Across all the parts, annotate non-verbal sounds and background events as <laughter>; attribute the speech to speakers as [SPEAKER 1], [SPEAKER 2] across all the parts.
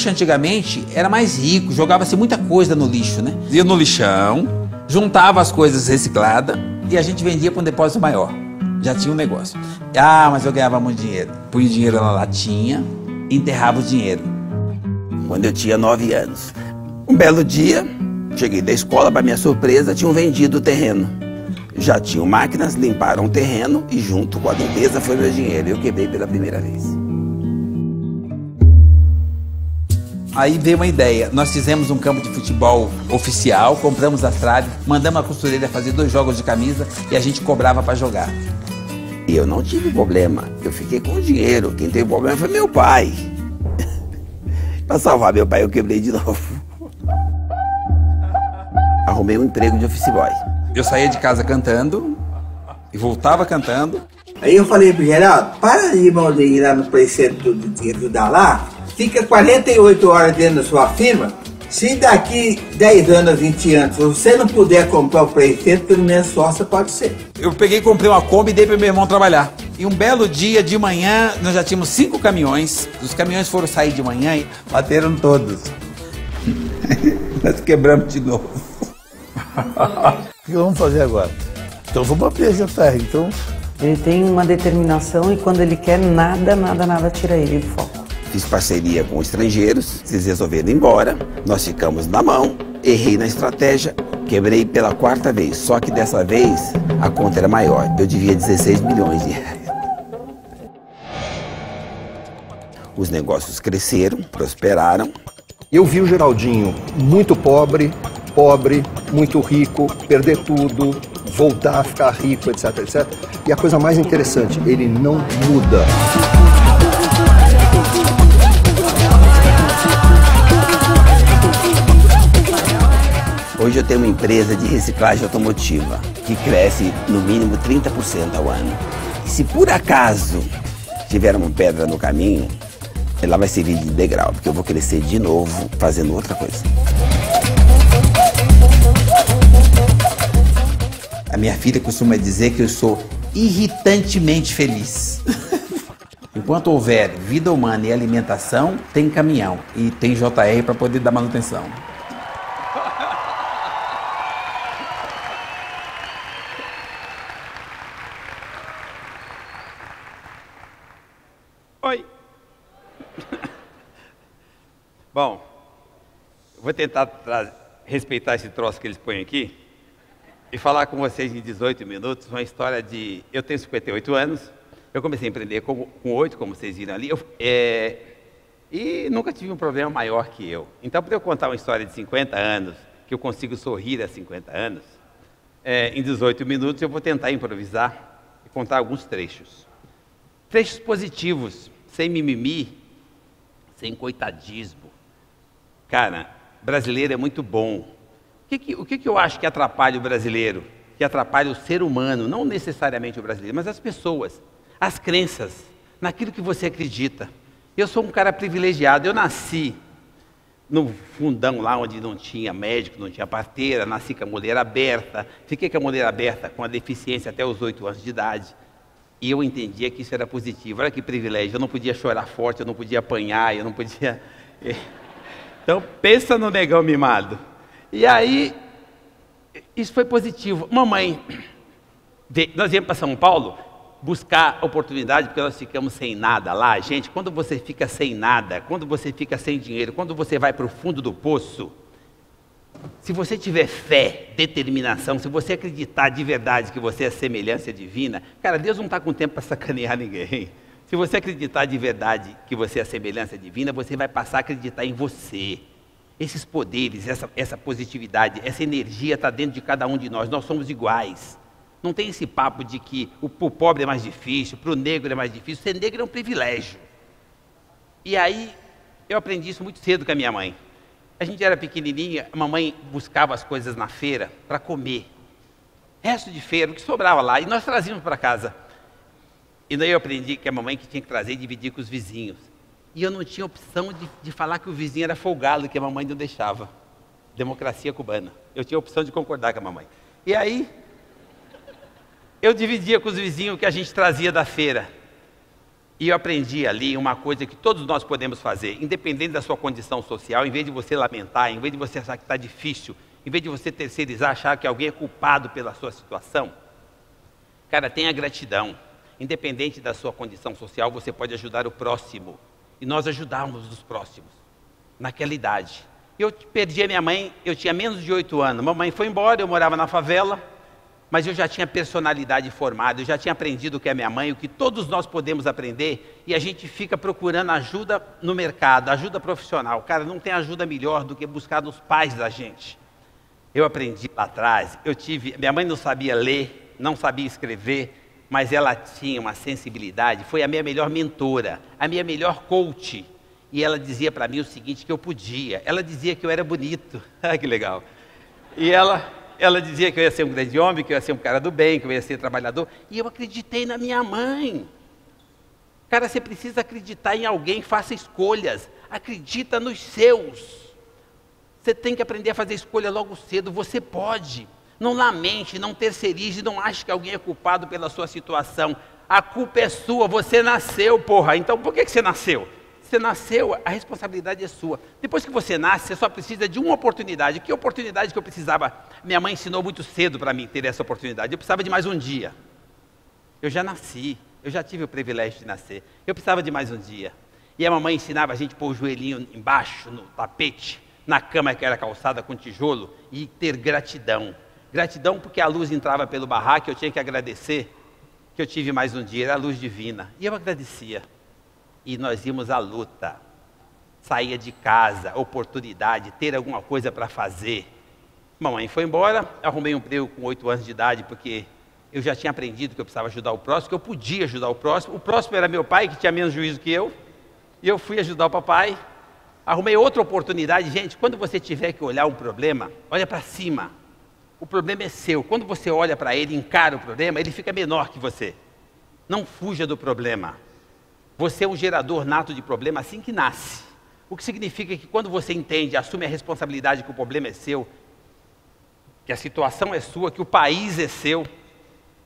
[SPEAKER 1] Lixo antigamente era mais rico, jogava-se muita coisa no lixo, né? Ia no lixão, juntava as coisas recicladas e a gente vendia para um depósito maior. Já tinha um negócio. Ah, mas eu ganhava muito dinheiro. Punha o dinheiro na latinha, enterrava o dinheiro. Quando eu tinha nove anos. Um belo dia, cheguei da escola, para minha surpresa, tinham vendido o terreno. Já tinham máquinas, limparam o terreno e junto com a limpeza foi meu dinheiro. Eu quebrei pela primeira vez. Aí veio uma ideia. Nós fizemos um campo de futebol oficial, compramos as traves, mandamos a costureira fazer dois jogos de camisa e a gente cobrava para jogar. E eu não tive problema. Eu fiquei com o dinheiro. Quem teve problema foi meu pai. <laughs> para salvar meu pai, eu quebrei de novo. <laughs> Arrumei um emprego de office boy. Eu saía de casa cantando e voltava cantando.
[SPEAKER 2] Aí eu falei pro Geraldo, para de ir lá no Center de ajudar lá, fica 48 horas dentro da sua firma. Se daqui 10 anos, 20 anos, você não puder comprar o Center, pelo menos sócia pode ser.
[SPEAKER 1] Eu peguei, comprei uma Kombi e dei pro meu irmão trabalhar. E um belo dia de manhã, nós já tínhamos cinco caminhões. Os caminhões foram sair de manhã e bateram todos. <laughs> nós quebramos de novo. <laughs>
[SPEAKER 3] o que vamos fazer agora? Então vamos abrir essa terra. Então
[SPEAKER 4] ele tem uma determinação e quando ele quer, nada, nada, nada tira ele do foco.
[SPEAKER 1] Fiz parceria com estrangeiros, eles resolveram ir embora, nós ficamos na mão, errei na estratégia, quebrei pela quarta vez, só que dessa vez a conta era maior, eu devia 16 milhões de reais. Os negócios cresceram, prosperaram.
[SPEAKER 5] Eu vi o Geraldinho muito pobre, pobre, muito rico, perder tudo, voltar a ficar rico, etc, etc. E a coisa mais interessante, ele não muda.
[SPEAKER 1] Hoje eu tenho uma empresa de reciclagem automotiva que cresce no mínimo 30% ao ano. E se por acaso tiver uma pedra no caminho, ela vai servir de degrau, porque eu vou crescer de novo fazendo outra coisa. A minha filha costuma dizer que eu sou irritantemente feliz. <laughs> Enquanto houver vida humana e alimentação, tem caminhão e tem JR para poder dar manutenção. Oi. Bom, tentar respeitar esse troço que eles põem aqui e falar com vocês em 18 minutos uma história de. Eu tenho 58 anos, eu comecei a empreender com, com 8, como vocês viram ali, eu, é, e nunca tive um problema maior que eu. Então, para eu contar uma história de 50 anos, que eu consigo sorrir há 50 anos, é, em 18 minutos eu vou tentar improvisar e contar alguns trechos. Trechos positivos, sem mimimi, sem coitadismo. Cara, brasileiro é muito bom que que, o que, que eu acho que atrapalha o brasileiro? Que atrapalha o ser humano, não necessariamente o brasileiro, mas as pessoas, as crenças, naquilo que você acredita. Eu sou um cara privilegiado, eu nasci no fundão lá onde não tinha médico, não tinha parteira, nasci com a mulher aberta, fiquei com a mulher aberta com a deficiência até os oito anos de idade. E eu entendia que isso era positivo. Olha que privilégio, eu não podia chorar forte, eu não podia apanhar, eu não podia. <laughs> Então pensa no negão mimado. E aí, isso foi positivo. Mamãe, nós viemos para São Paulo buscar oportunidade, porque nós ficamos sem nada lá. Gente, quando você fica sem nada, quando você fica sem dinheiro, quando você vai para o fundo do poço, se você tiver fé, determinação, se você acreditar de verdade que você é semelhança divina, cara, Deus não está com tempo para sacanear ninguém. Se você acreditar de verdade que você é a semelhança divina, você vai passar a acreditar em você. Esses poderes, essa, essa positividade, essa energia está dentro de cada um de nós. Nós somos iguais. Não tem esse papo de que o, o pobre é mais difícil, para o negro é mais difícil. Ser negro é um privilégio. E aí, eu aprendi isso muito cedo com a minha mãe. A gente era pequenininha, a mamãe buscava as coisas na feira para comer. Resto de feira, o que sobrava lá, e nós trazíamos para casa. E daí eu aprendi que a mamãe que tinha que trazer e dividir com os vizinhos. E eu não tinha opção de, de falar que o vizinho era folgado, que a mamãe não deixava. Democracia cubana. Eu tinha opção de concordar com a mamãe. E aí, eu dividia com os vizinhos o que a gente trazia da feira. E eu aprendi ali uma coisa que todos nós podemos fazer, independente da sua condição social, em vez de você lamentar, em vez de você achar que está difícil, em vez de você terceirizar, achar que alguém é culpado pela sua situação, cara, tenha gratidão. Independente da sua condição social, você pode ajudar o próximo. E nós ajudamos os próximos, naquela idade. Eu perdi a minha mãe, eu tinha menos de oito anos. Mamãe foi embora, eu morava na favela mas eu já tinha personalidade formada, eu já tinha aprendido o que é minha mãe, o que todos nós podemos aprender, e a gente fica procurando ajuda no mercado, ajuda profissional. Cara, não tem ajuda melhor do que buscar nos pais da gente. Eu aprendi lá atrás, eu tive, minha mãe não sabia ler, não sabia escrever, mas ela tinha uma sensibilidade, foi a minha melhor mentora, a minha melhor coach. E ela dizia para mim o seguinte que eu podia. Ela dizia que eu era bonito. <laughs> Ah, que legal. E ela ela dizia que eu ia ser um grande homem, que eu ia ser um cara do bem, que eu ia ser trabalhador. E eu acreditei na minha mãe. Cara, você precisa acreditar em alguém, faça escolhas. Acredita nos seus. Você tem que aprender a fazer escolha logo cedo. Você pode. Não lamente, não terceirize, não ache que alguém é culpado pela sua situação. A culpa é sua, você nasceu, porra. Então por que, você nasceu? Você nasceu, a responsabilidade é sua. Depois que você nasce, você só precisa de uma oportunidade. Que oportunidade que eu precisava? Minha mãe ensinou muito cedo para mim ter essa oportunidade. Eu precisava de mais um dia. Eu já nasci, eu já tive o privilégio de nascer. Eu precisava de mais um dia. E a mamãe ensinava a gente pôr o joelhinho embaixo, no tapete, na cama que era calçada com tijolo, e ter gratidão. Gratidão porque a luz entrava pelo barraco, eu tinha que agradecer que eu tive mais um dia, era a luz divina. E eu agradecia e nós íamos à luta. Saía de casa, oportunidade, ter alguma coisa para fazer. Mamãe foi embora, arrumei um emprego com oito anos de idade, porque eu já tinha aprendido que eu precisava ajudar o próximo, que eu podia ajudar o próximo. O próximo era meu pai, que tinha menos juízo que eu, e eu fui ajudar o papai. Arrumei outra oportunidade. Gente, quando você tiver que olhar um problema, olha para cima. O problema é seu. Quando você olha para ele, encara o problema, ele fica menor que você. Não fuja do problema. Você é um gerador nato de problema assim que nasce. O que significa que quando você entende, assume a responsabilidade que o problema é seu, que a situação é sua, que o país é seu,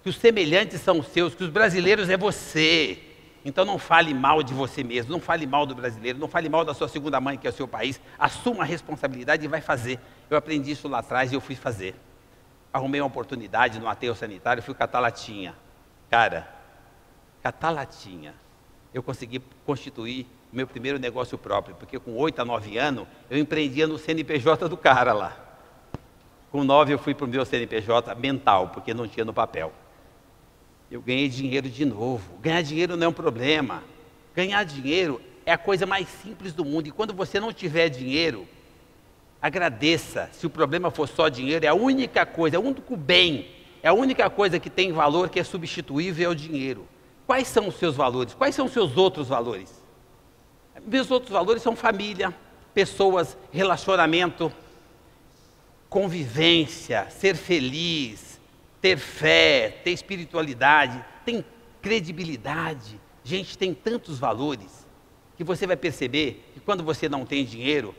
[SPEAKER 1] que os semelhantes são seus, que os brasileiros é você. Então não fale mal de você mesmo, não fale mal do brasileiro, não fale mal da sua segunda mãe, que é o seu país. Assuma a responsabilidade e vai fazer. Eu aprendi isso lá atrás e eu fui fazer. Arrumei uma oportunidade no aterro sanitário, fui catar latinha. Cara, catar latinha eu consegui constituir meu primeiro negócio próprio, porque com 8 a 9 anos eu empreendia no CNPJ do cara lá. Com 9 eu fui para o meu CNPJ mental, porque não tinha no papel. Eu ganhei dinheiro de novo. Ganhar dinheiro não é um problema. Ganhar dinheiro é a coisa mais simples do mundo. E quando você não tiver dinheiro, agradeça. Se o problema for só dinheiro, é a única coisa, é o único bem, é a única coisa que tem valor que é substituível é o dinheiro. Quais são os seus valores? Quais são os seus outros valores? Meus outros valores são família, pessoas, relacionamento, convivência, ser feliz, ter fé, ter espiritualidade, tem credibilidade. Gente, tem tantos valores que você vai perceber que quando você não tem dinheiro,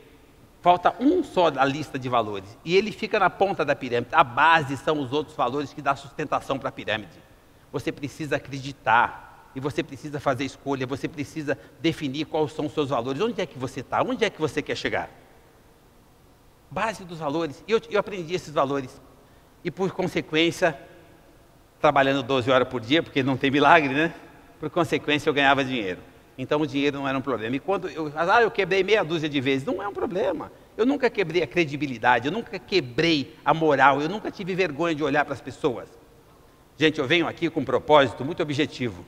[SPEAKER 1] falta um só da lista de valores e ele fica na ponta da pirâmide. A base são os outros valores que dão sustentação para a pirâmide. Você precisa acreditar e você precisa fazer escolha, você precisa definir quais são os seus valores. Onde é que você está? Onde é que você quer chegar? Base dos valores. Eu, eu aprendi esses valores. E por consequência, trabalhando 12 horas por dia, porque não tem milagre, né? Por consequência, eu ganhava dinheiro. Então o dinheiro não era um problema. E quando eu, ah, eu quebrei meia dúzia de vezes, não é um problema. Eu nunca quebrei a credibilidade, eu nunca quebrei a moral, eu nunca tive vergonha de olhar para as pessoas. Gente, eu venho aqui com um propósito muito objetivo.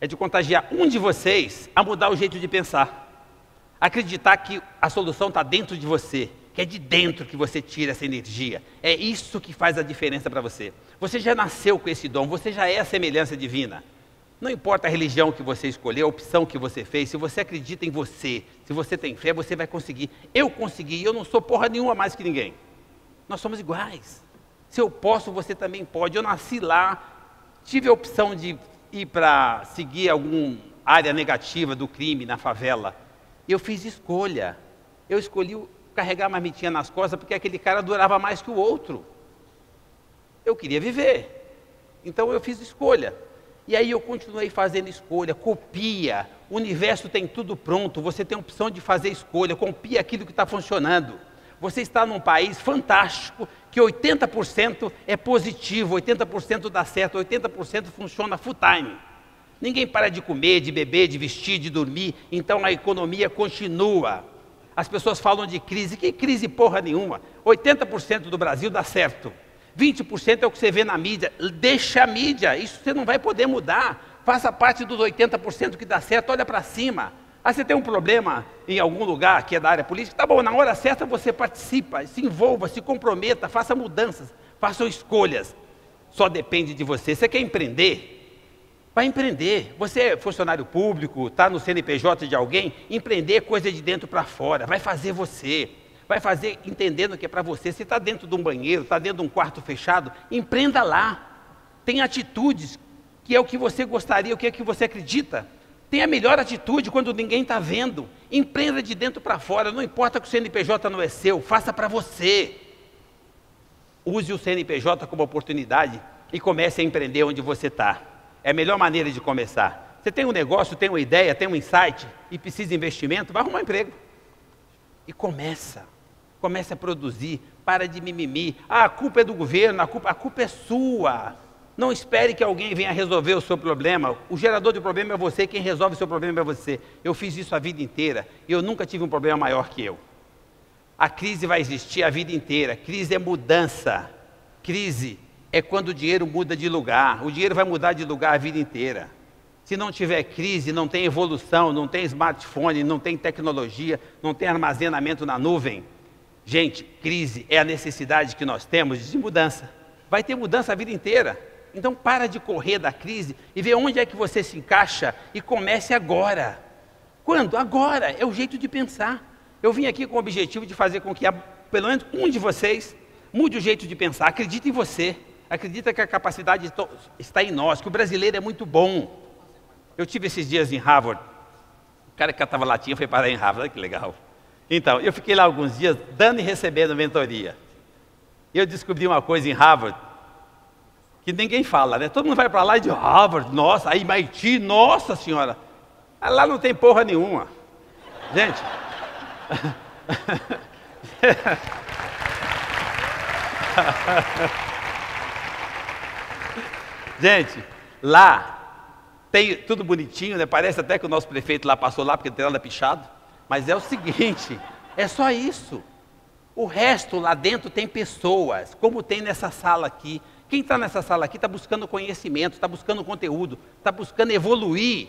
[SPEAKER 1] É de contagiar um de vocês a mudar o jeito de pensar. Acreditar que a solução está dentro de você, que é de dentro que você tira essa energia. É isso que faz a diferença para você. Você já nasceu com esse dom, você já é a semelhança divina. Não importa a religião que você escolheu, a opção que você fez, se você acredita em você, se você tem fé, você vai conseguir. Eu consegui, eu não sou porra nenhuma mais que ninguém. Nós somos iguais. Se eu posso, você também pode. Eu nasci lá, tive a opção de ir para seguir alguma área negativa do crime na favela. Eu fiz escolha. Eu escolhi carregar a marmitinha nas costas porque aquele cara durava mais que o outro. Eu queria viver. Então eu fiz escolha. E aí eu continuei fazendo escolha, copia. O universo tem tudo pronto, você tem a opção de fazer escolha, copia aquilo que está funcionando. Você está num país fantástico, que 80% é positivo, 80% dá certo, 80% funciona full time. Ninguém para de comer, de beber, de vestir, de dormir, então a economia continua. As pessoas falam de crise, que crise porra nenhuma. 80% do Brasil dá certo. 20% é o que você vê na mídia. Deixa a mídia, isso você não vai poder mudar. Faça parte dos 80% que dá certo, olha para cima. Ah, você tem um problema em algum lugar que é da área política? Tá bom, na hora certa você participa, se envolva, se comprometa, faça mudanças, faça escolhas. Só depende de você. Você quer empreender? Vai empreender. Você é funcionário público, está no CNPJ de alguém, empreender é coisa de dentro para fora, vai fazer você. Vai fazer entendendo que é para você. Se está dentro de um banheiro, está dentro de um quarto fechado, empreenda lá. Tem atitudes que é o que você gostaria, o que é que você acredita. Tenha a melhor atitude quando ninguém está vendo. Empreenda de dentro para fora. Não importa que o CNPJ não é seu, faça para você. Use o CNPJ como oportunidade e comece a empreender onde você está. É a melhor maneira de começar. Você tem um negócio, tem uma ideia, tem um insight e precisa de investimento, vai arrumar um emprego. E começa. Começa a produzir. Para de mimimi. Ah, a culpa é do governo, a culpa, a culpa é sua. Não espere que alguém venha resolver o seu problema. O gerador de problema é você, quem resolve o seu problema é você. Eu fiz isso a vida inteira e eu nunca tive um problema maior que eu. A crise vai existir a vida inteira. Crise é mudança. Crise é quando o dinheiro muda de lugar. O dinheiro vai mudar de lugar a vida inteira. Se não tiver crise, não tem evolução, não tem smartphone, não tem tecnologia, não tem armazenamento na nuvem. Gente, crise é a necessidade que nós temos de mudança. Vai ter mudança a vida inteira. Então para de correr da crise e vê onde é que você se encaixa e comece agora. Quando? Agora. É o jeito de pensar. Eu vim aqui com o objetivo de fazer com que pelo menos um de vocês mude o jeito de pensar. Acredite em você acredita que a capacidade está em nós, que o brasileiro é muito bom. Eu tive esses dias em Harvard, o cara que catava latinha foi parar em Harvard, olha que legal. Então, eu fiquei lá alguns dias dando e recebendo mentoria. Eu descobri uma coisa em Harvard, que ninguém fala, né? Todo mundo vai para lá e diz, Harvard, nossa, MIT, nossa senhora. Lá não tem porra nenhuma. Gente. <laughs> Gente, lá tem tudo bonitinho, né? Parece até que o nosso prefeito lá passou lá porque tem nada pichado. Mas é o seguinte, é só isso. O resto lá dentro tem pessoas, como tem nessa sala aqui. Quem está nessa sala aqui está buscando conhecimento, está buscando conteúdo, está buscando evoluir.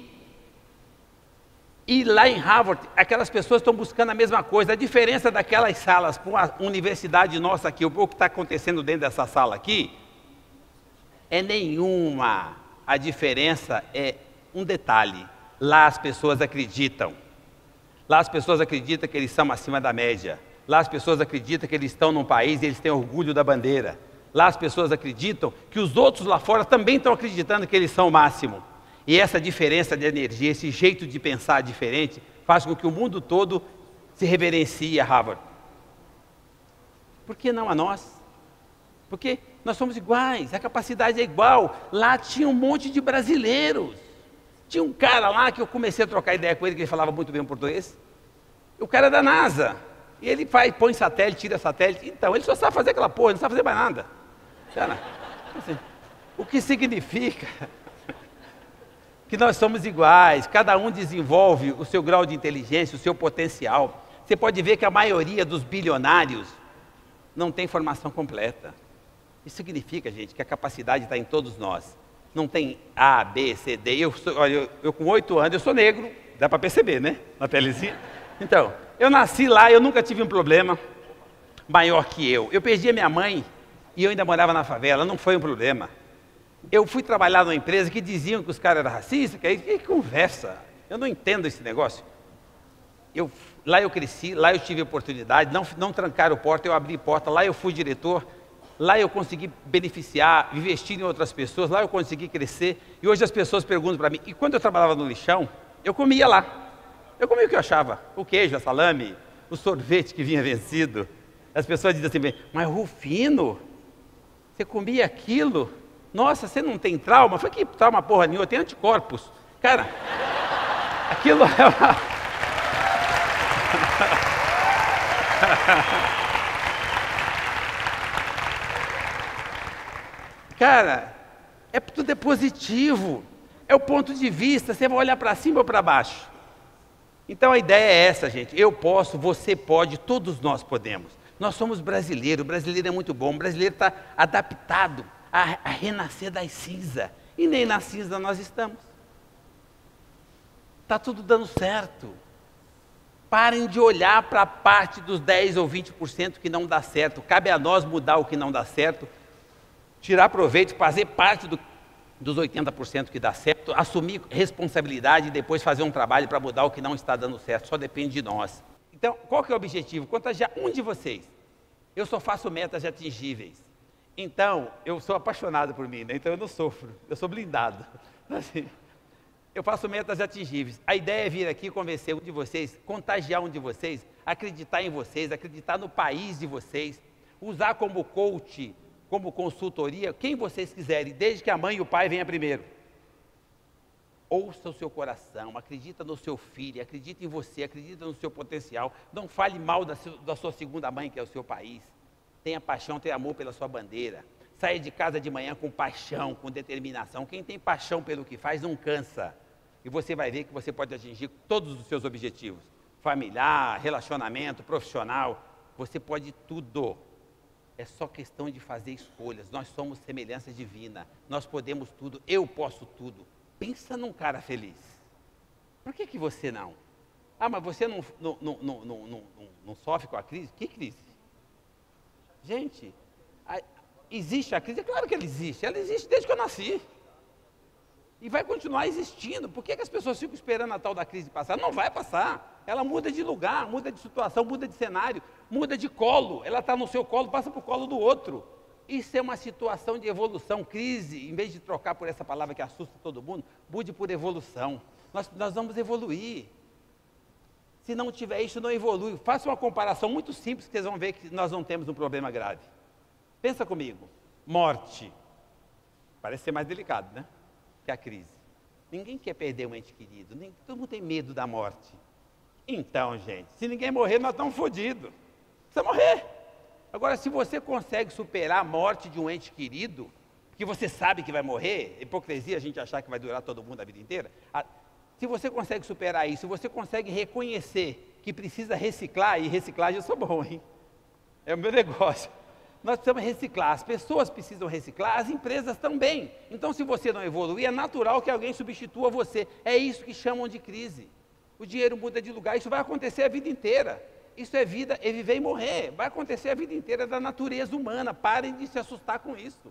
[SPEAKER 1] E lá em Harvard, aquelas pessoas estão buscando a mesma coisa. A diferença daquelas salas com a universidade nossa aqui, o que está acontecendo dentro dessa sala aqui, é nenhuma. A diferença é um detalhe. Lá as pessoas acreditam. Lá as pessoas acreditam que eles são acima da média. Lá as pessoas acreditam que eles estão num país e eles têm orgulho da bandeira. Lá as pessoas acreditam que os outros lá fora também estão acreditando que eles são o máximo. E essa diferença de energia, esse jeito de pensar diferente, faz com que o mundo todo se reverencie a Harvard. Por que não a nós? Porque nós somos iguais, a capacidade é igual. Lá tinha um monte de brasileiros. Tinha um cara lá que eu comecei a trocar ideia com ele, que ele falava muito bem o português. O cara é da NASA. E ele faz, põe satélite, tira satélite. Então, ele só sabe fazer aquela porra, não sabe fazer mais nada. Cara, assim, o que significa <laughs> que nós somos iguais, cada um desenvolve o seu grau de inteligência, o seu potencial. Você pode ver que a maioria dos bilionários não tem formação completa. Isso significa, gente, que a capacidade está em todos nós. Não tem A, B, C, D. Eu, sou, olha, eu, eu com oito anos, eu sou negro, dá para perceber, né? Na pelezinha. Então, eu nasci lá, eu nunca tive um problema maior que eu. Eu perdi a minha mãe e eu ainda morava na favela, não foi um problema. Eu fui trabalhar numa empresa que diziam que os caras eram racistas, que, que conversa. Eu não entendo esse negócio. Eu, lá eu cresci, lá eu tive oportunidade, não, não trancaram porta, eu abri porta, lá eu fui diretor Lá eu consegui beneficiar, investir em outras pessoas, lá eu consegui crescer. E hoje as pessoas perguntam para mim, e quando eu trabalhava no lixão, eu comia lá. Eu comia o que eu achava, o queijo, a salame, o sorvete que vinha vencido. As pessoas dizem assim, mas Rufino, você comia aquilo? Nossa, você não tem trauma? Foi que trauma porra nenhuma, tem anticorpos. Cara, <laughs> aquilo é uma... <laughs> Cara, é tudo é positivo. É o ponto de vista, você vai olhar para cima ou para baixo. Então a ideia é essa, gente. Eu posso, você pode, todos nós podemos. Nós somos brasileiros, o brasileiro é muito bom, o brasileiro está adaptado a, a renascer das cinzas. E nem na cinza nós estamos. Está tudo dando certo. Parem de olhar para a parte dos 10 ou 20% que não dá certo. Cabe a nós mudar o que não dá certo, tirar proveito, fazer parte do, dos 80% que dá certo, assumir responsabilidade e depois fazer um trabalho para mudar o que não está dando certo. Só depende de nós. Então, qual que é o objetivo? Contagiar um de vocês. Eu só faço metas atingíveis. Então, eu sou apaixonado por mim, né? então eu não sofro, eu sou blindado. <laughs> Assim, eu faço metas atingíveis. A ideia é vir aqui convencer um de vocês, contagiar um de vocês, acreditar em vocês, acreditar no país de vocês, usar como coach, como consultoria, quem vocês quiserem, desde que a mãe e o pai venham primeiro. Ouça o seu coração, acredita no seu filho, acredita em você, acredita no seu potencial. Não fale mal da, da sua segunda mãe, que é o seu país. Tenha paixão, tenha amor pela sua bandeira. Saia de casa de manhã com paixão, com determinação. Quem tem paixão pelo que faz não cansa. E você vai ver que você pode atingir todos os seus objetivos: familiar, relacionamento, profissional. Você pode tudo. É só questão de fazer escolhas. Nós somos semelhança divina. Nós podemos tudo. Eu posso tudo. Pensa num cara feliz. Por que, que você não? Ah, mas você não, não, não, não, não sofre com a crise? Que crise? Gente, a, existe a crise? É claro que ela existe. Ela existe desde que eu nasci. E vai continuar existindo. Por que, que as pessoas ficam esperando a tal da crise passar? Não vai passar. Ela muda de lugar, muda de situação, muda de cenário, muda de colo. Ela está no seu colo, passa para o colo do outro. Isso é uma situação de evolução. Crise, em vez de trocar por essa palavra que assusta todo mundo, mude por evolução. Nós, nós vamos evoluir. Se não tiver isso, não evolui. Faça uma comparação muito simples que vocês vão ver que nós não temos um problema grave. Pensa comigo. Morte. Parece ser mais delicado, né? Que a crise. Ninguém quer perder um ente querido. Nem, todo mundo tem medo da morte. Então, gente, se ninguém morrer, nós estamos fodidos. Precisa morrer. Agora, se você consegue superar a morte de um ente querido, que você sabe que vai morrer, hipocrisia a gente achar que vai durar todo mundo a vida inteira, a, se você consegue superar isso, se você consegue reconhecer que precisa reciclar, e reciclagem eu sou bom, hein? É o meu negócio. Nós precisamos reciclar, as pessoas precisam reciclar, as empresas também. Então, se você não evoluir, é natural que alguém substitua você. É isso que chamam de crise. O dinheiro muda de lugar, isso vai acontecer a vida inteira. Isso é vida, é viver e morrer. Vai acontecer a vida inteira da natureza humana. Parem de se assustar com isso.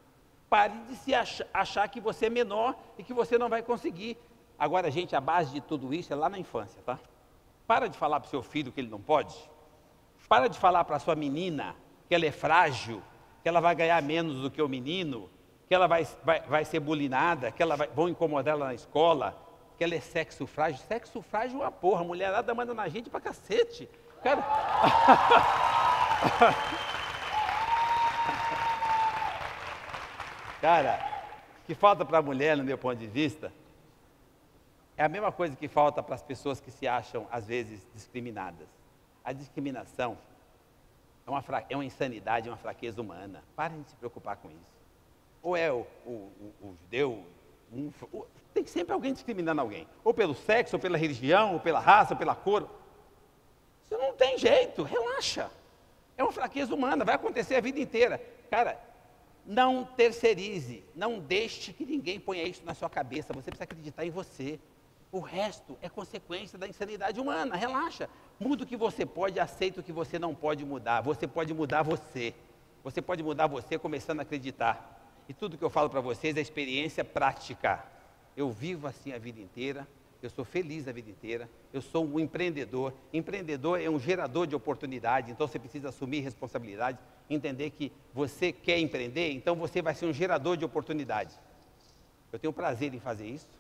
[SPEAKER 1] Parem de se achar, achar que você é menor e que você não vai conseguir. Agora, gente, a base de tudo isso é lá na infância, tá? Para de falar para o seu filho que ele não pode. Para de falar para a sua menina que ela é frágil, que ela vai ganhar menos do que o menino, que ela vai, vai, vai ser bulinada, que ela vai, vão incomodar ela na escola, que ela é sexo frágil. Sexo frágil é uma porra, a mulherada manda na gente pra cacete. Cara. <laughs> Cara, que falta para a mulher, no meu ponto de vista, é a mesma coisa que falta para as pessoas que se acham, às vezes, discriminadas. A discriminação é uma, é uma insanidade, é uma fraqueza humana. Parem de se preocupar com isso. Ou é o, o, o, o judeu, um, tem sempre alguém discriminando alguém. Ou pelo sexo, ou pela religião, ou pela raça, ou pela cor. Isso não tem jeito, relaxa. É uma fraqueza humana, vai acontecer a vida inteira. Cara, não terceirize, não deixe que ninguém ponha isso na sua cabeça. Você precisa acreditar em você. O resto é consequência da insanidade humana. Relaxa. Muda o que você pode, aceita o que você não pode mudar. Você pode mudar você. Você pode mudar você começando a acreditar. E tudo que eu falo para vocês é experiência prática. Eu vivo assim a vida inteira. Eu sou feliz a vida inteira. Eu sou um empreendedor. Empreendedor é um gerador de oportunidade. Então você precisa assumir responsabilidade, entender que você quer empreender, então você vai ser um gerador de oportunidade. Eu tenho prazer em fazer isso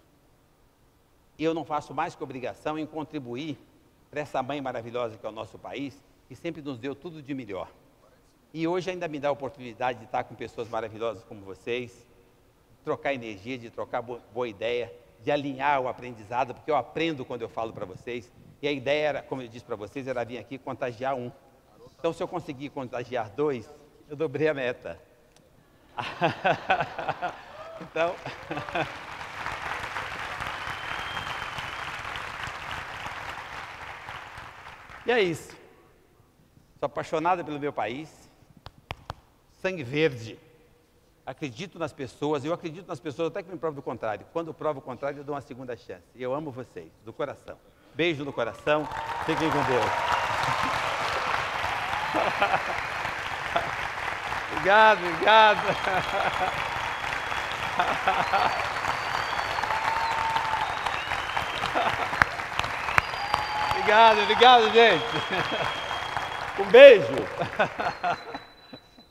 [SPEAKER 1] e eu não faço mais que obrigação em contribuir para essa mãe maravilhosa que é o nosso país, que sempre nos deu tudo de melhor. E hoje ainda me dá a oportunidade de estar com pessoas maravilhosas como vocês, trocar energia, de trocar boa ideia, de alinhar o aprendizado, porque eu aprendo quando eu falo para vocês. E a ideia era, como eu disse para vocês, era vir aqui contagiar um. Então, se eu conseguir contagiar dois, eu dobrei a meta. <laughs> então. <laughs> e é isso. Sou apaixonada pelo meu país. Sangue verde. Acredito nas pessoas, eu acredito nas pessoas até que me prove do contrário. Quando provo o contrário, eu dou uma segunda chance. Eu amo vocês, do coração. Beijo no coração. Fiquem com Deus. <laughs> obrigado, obrigado. <laughs> obrigado, obrigado, gente. <laughs> Um beijo. <laughs>